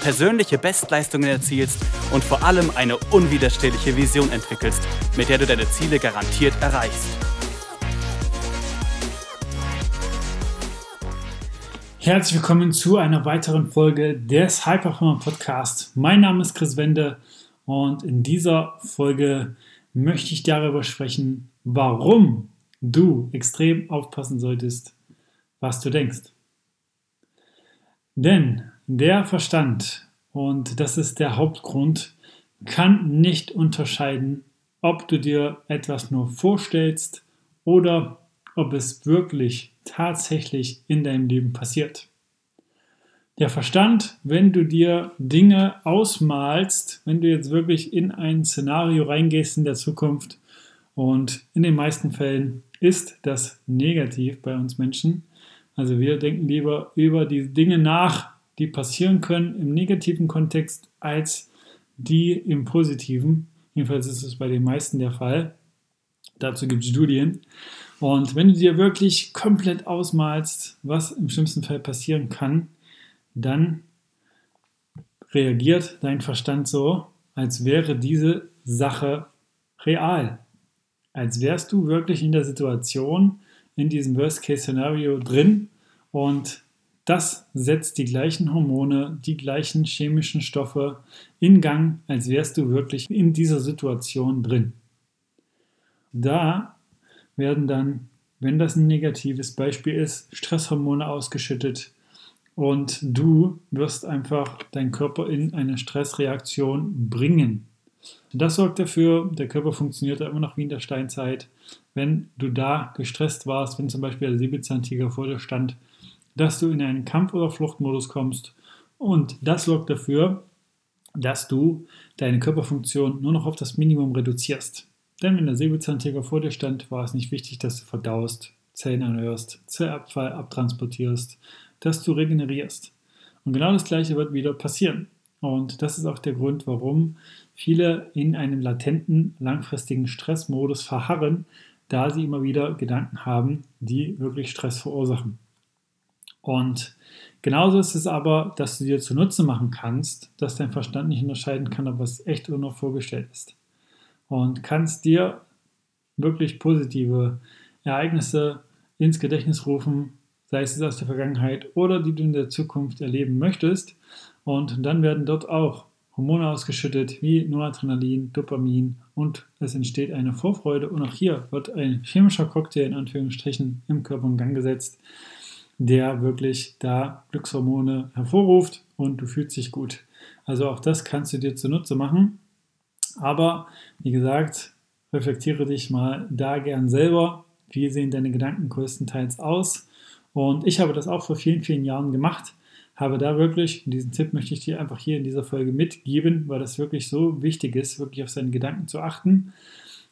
persönliche Bestleistungen erzielst und vor allem eine unwiderstehliche Vision entwickelst, mit der du deine Ziele garantiert erreichst. Herzlich willkommen zu einer weiteren Folge des High Performer Podcast. Mein Name ist Chris Wende und in dieser Folge möchte ich darüber sprechen, warum du extrem aufpassen solltest, was du denkst. Denn der Verstand, und das ist der Hauptgrund, kann nicht unterscheiden, ob du dir etwas nur vorstellst oder ob es wirklich tatsächlich in deinem Leben passiert. Der Verstand, wenn du dir Dinge ausmalst, wenn du jetzt wirklich in ein Szenario reingehst in der Zukunft und in den meisten Fällen ist das negativ bei uns Menschen. Also wir denken lieber über die Dinge nach, die passieren können im negativen Kontext als die im positiven. Jedenfalls ist es bei den meisten der Fall. Dazu gibt es Studien. Und wenn du dir wirklich komplett ausmalst, was im schlimmsten Fall passieren kann, dann reagiert dein Verstand so, als wäre diese Sache real. Als wärst du wirklich in der Situation, in diesem Worst-Case-Szenario drin und das setzt die gleichen Hormone, die gleichen chemischen Stoffe in Gang, als wärst du wirklich in dieser Situation drin. Da werden dann, wenn das ein negatives Beispiel ist, Stresshormone ausgeschüttet und du wirst einfach deinen Körper in eine Stressreaktion bringen. Das sorgt dafür, der Körper funktioniert immer noch wie in der Steinzeit. Wenn du da gestresst warst, wenn zum Beispiel der Säbelzahntiger vor dir stand, dass du in einen Kampf- oder Fluchtmodus kommst. Und das sorgt dafür, dass du deine Körperfunktion nur noch auf das Minimum reduzierst. Denn wenn der Säbelzahntiger vor dir stand, war es nicht wichtig, dass du verdaust, Zellen erneuerst, Zellabfall abtransportierst, dass du regenerierst. Und genau das Gleiche wird wieder passieren. Und das ist auch der Grund, warum viele in einem latenten, langfristigen Stressmodus verharren, da sie immer wieder Gedanken haben, die wirklich Stress verursachen. Und genauso ist es aber, dass du dir zunutze machen kannst, dass dein Verstand nicht unterscheiden kann, ob es echt oder nur vorgestellt ist. Und kannst dir wirklich positive Ereignisse ins Gedächtnis rufen, sei es aus der Vergangenheit oder die du in der Zukunft erleben möchtest. Und dann werden dort auch Hormone ausgeschüttet wie Noradrenalin, Dopamin und es entsteht eine Vorfreude und auch hier wird ein chemischer Cocktail in Anführungsstrichen im Körper in Gang gesetzt, der wirklich da Glückshormone hervorruft und du fühlst dich gut. Also auch das kannst du dir zunutze machen. Aber wie gesagt, reflektiere dich mal da gern selber. Wie sehen deine Gedanken größtenteils aus? Und ich habe das auch vor vielen, vielen Jahren gemacht. Habe da wirklich, und diesen Tipp möchte ich dir einfach hier in dieser Folge mitgeben, weil das wirklich so wichtig ist, wirklich auf seine Gedanken zu achten.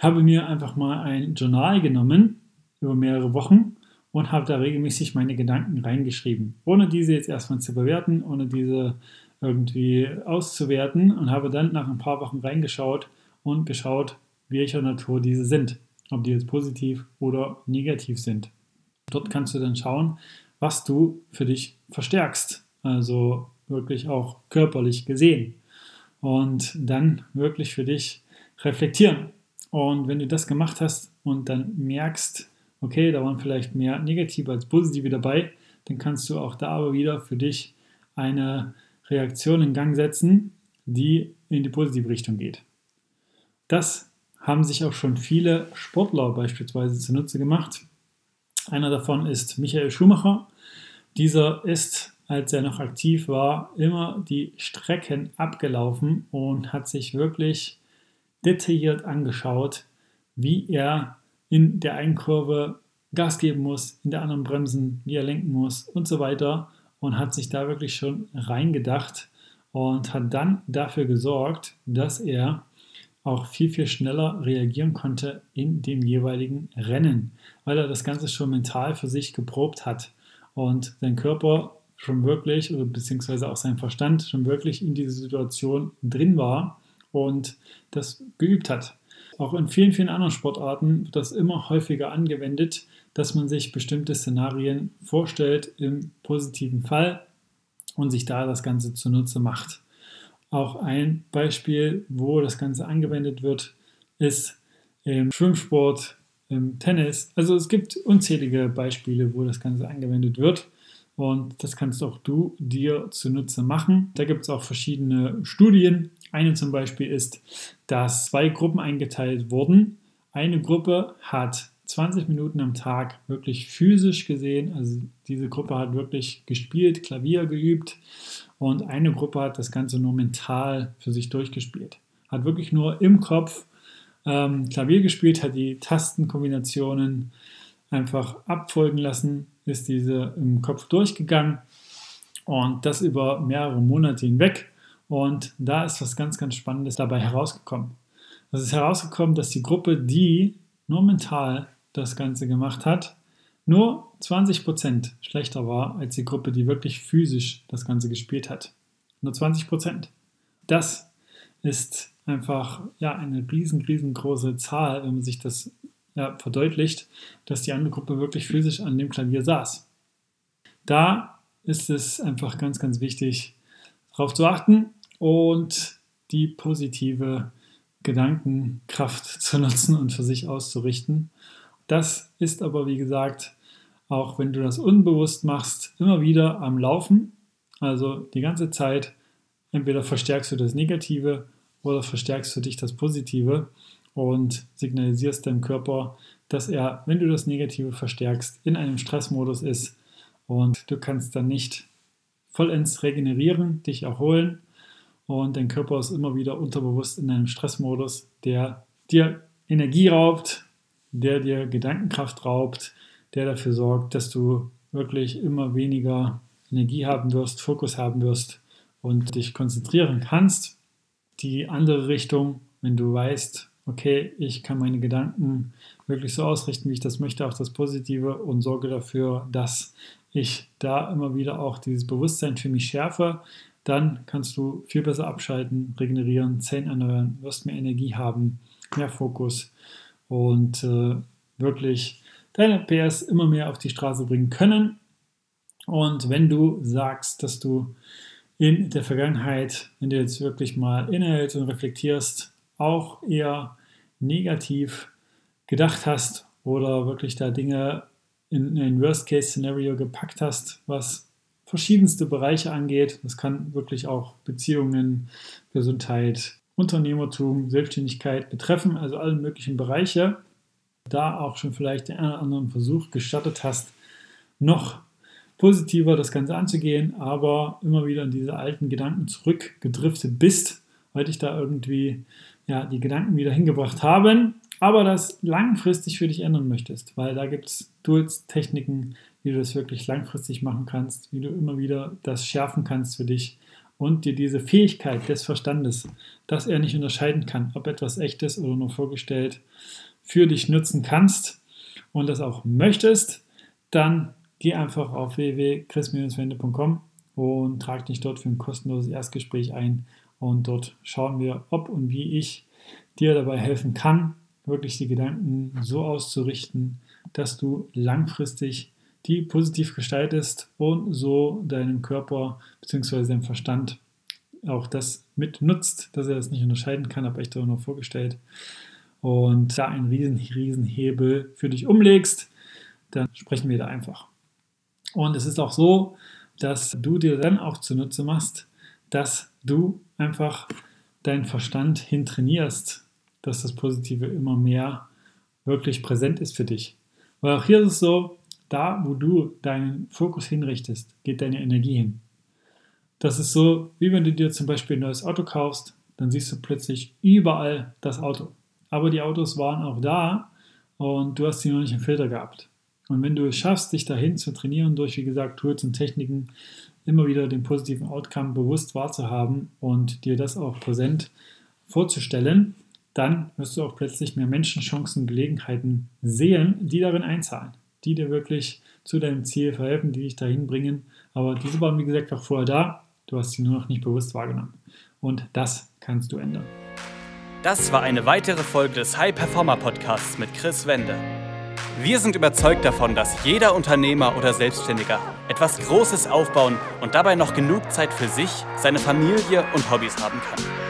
Habe mir einfach mal ein Journal genommen über mehrere Wochen und habe da regelmäßig meine Gedanken reingeschrieben, ohne diese jetzt erstmal zu bewerten, ohne diese irgendwie auszuwerten und habe dann nach ein paar Wochen reingeschaut und geschaut, welcher Natur diese sind, ob die jetzt positiv oder negativ sind. Dort kannst du dann schauen, was du für dich verstärkst, also wirklich auch körperlich gesehen und dann wirklich für dich reflektieren. Und wenn du das gemacht hast und dann merkst, okay, da waren vielleicht mehr negative als positive dabei, dann kannst du auch da aber wieder für dich eine Reaktion in Gang setzen, die in die positive Richtung geht. Das haben sich auch schon viele Sportler beispielsweise zunutze gemacht. Einer davon ist Michael Schumacher. Dieser ist, als er noch aktiv war, immer die Strecken abgelaufen und hat sich wirklich detailliert angeschaut, wie er in der einen Kurve Gas geben muss, in der anderen bremsen, wie er lenken muss und so weiter und hat sich da wirklich schon reingedacht und hat dann dafür gesorgt, dass er auch viel, viel schneller reagieren konnte in dem jeweiligen Rennen, weil er das Ganze schon mental für sich geprobt hat und sein Körper schon wirklich, oder beziehungsweise auch sein Verstand schon wirklich in diese Situation drin war und das geübt hat. Auch in vielen, vielen anderen Sportarten wird das immer häufiger angewendet, dass man sich bestimmte Szenarien vorstellt im positiven Fall und sich da das Ganze zunutze macht. Auch ein Beispiel, wo das Ganze angewendet wird, ist im Schwimmsport, im Tennis. Also es gibt unzählige Beispiele, wo das Ganze angewendet wird. Und das kannst auch du dir zunutze machen. Da gibt es auch verschiedene Studien. Eine zum Beispiel ist, dass zwei Gruppen eingeteilt wurden. Eine Gruppe hat 20 Minuten am Tag wirklich physisch gesehen, also diese Gruppe hat wirklich gespielt, Klavier geübt und eine Gruppe hat das Ganze nur mental für sich durchgespielt. Hat wirklich nur im Kopf ähm, Klavier gespielt, hat die Tastenkombinationen einfach abfolgen lassen, ist diese im Kopf durchgegangen und das über mehrere Monate hinweg. Und da ist was ganz, ganz Spannendes dabei herausgekommen. Es ist herausgekommen, dass die Gruppe, die nur mental das Ganze gemacht hat, nur 20% schlechter war als die Gruppe, die wirklich physisch das Ganze gespielt hat. Nur 20%. Das ist einfach ja, eine riesen, riesengroße Zahl, wenn man sich das ja, verdeutlicht, dass die andere Gruppe wirklich physisch an dem Klavier saß. Da ist es einfach ganz, ganz wichtig, darauf zu achten und die positive Gedankenkraft zu nutzen und für sich auszurichten das ist aber, wie gesagt, auch wenn du das unbewusst machst, immer wieder am Laufen. Also die ganze Zeit, entweder verstärkst du das Negative oder verstärkst du dich das Positive und signalisierst deinem Körper, dass er, wenn du das Negative verstärkst, in einem Stressmodus ist und du kannst dann nicht vollends regenerieren, dich erholen und dein Körper ist immer wieder unterbewusst in einem Stressmodus, der dir Energie raubt, der dir Gedankenkraft raubt, der dafür sorgt, dass du wirklich immer weniger Energie haben wirst, Fokus haben wirst und dich konzentrieren kannst. Die andere Richtung, wenn du weißt, okay, ich kann meine Gedanken wirklich so ausrichten, wie ich das möchte, auch das Positive und sorge dafür, dass ich da immer wieder auch dieses Bewusstsein für mich schärfe, dann kannst du viel besser abschalten, regenerieren, Zellen erneuern, wirst mehr Energie haben, mehr Fokus und äh, wirklich deine PS immer mehr auf die Straße bringen können. Und wenn du sagst, dass du in der Vergangenheit, wenn du jetzt wirklich mal innehältst und reflektierst, auch eher negativ gedacht hast oder wirklich da Dinge in ein Worst-Case-Szenario gepackt hast, was verschiedenste Bereiche angeht. Das kann wirklich auch Beziehungen, Gesundheit, Unternehmertum, Selbstständigkeit betreffen, also alle möglichen Bereiche, da auch schon vielleicht den einen oder anderen Versuch gestartet hast, noch positiver das Ganze anzugehen, aber immer wieder in diese alten Gedanken zurückgedriftet bist, weil dich da irgendwie ja, die Gedanken wieder hingebracht haben, aber das langfristig für dich ändern möchtest, weil da gibt es Tools, Techniken, wie du das wirklich langfristig machen kannst, wie du immer wieder das schärfen kannst für dich und dir diese Fähigkeit des Verstandes, dass er nicht unterscheiden kann, ob etwas echt ist oder nur vorgestellt, für dich nutzen kannst und das auch möchtest, dann geh einfach auf www.chris-wende.com und trag dich dort für ein kostenloses Erstgespräch ein und dort schauen wir, ob und wie ich dir dabei helfen kann, wirklich die Gedanken so auszurichten, dass du langfristig die positiv gestaltest und so deinem Körper bzw. deinem Verstand auch das mit nutzt, dass er das nicht unterscheiden kann, habe ich dir nur vorgestellt. Und da einen riesen, riesen Hebel für dich umlegst, dann sprechen wir da einfach. Und es ist auch so, dass du dir dann auch zunutze machst, dass du einfach deinen Verstand hintrainierst, dass das Positive immer mehr wirklich präsent ist für dich. Weil auch hier ist es so, da, wo du deinen Fokus hinrichtest, geht deine Energie hin. Das ist so, wie wenn du dir zum Beispiel ein neues Auto kaufst, dann siehst du plötzlich überall das Auto. Aber die Autos waren auch da und du hast sie noch nicht im Filter gehabt. Und wenn du es schaffst, dich dahin zu trainieren, durch, wie gesagt, Tools und Techniken, immer wieder den positiven Outcome bewusst wahrzuhaben und dir das auch präsent vorzustellen, dann wirst du auch plötzlich mehr Menschenchancen, Gelegenheiten sehen, die darin einzahlen, die dir wirklich zu deinem Ziel verhelfen, die dich dahin bringen. Aber diese waren, wie gesagt, auch vorher da. Du hast sie nur noch nicht bewusst wahrgenommen. Und das kannst du ändern. Das war eine weitere Folge des High Performer Podcasts mit Chris Wende. Wir sind überzeugt davon, dass jeder Unternehmer oder Selbstständiger etwas Großes aufbauen und dabei noch genug Zeit für sich, seine Familie und Hobbys haben kann.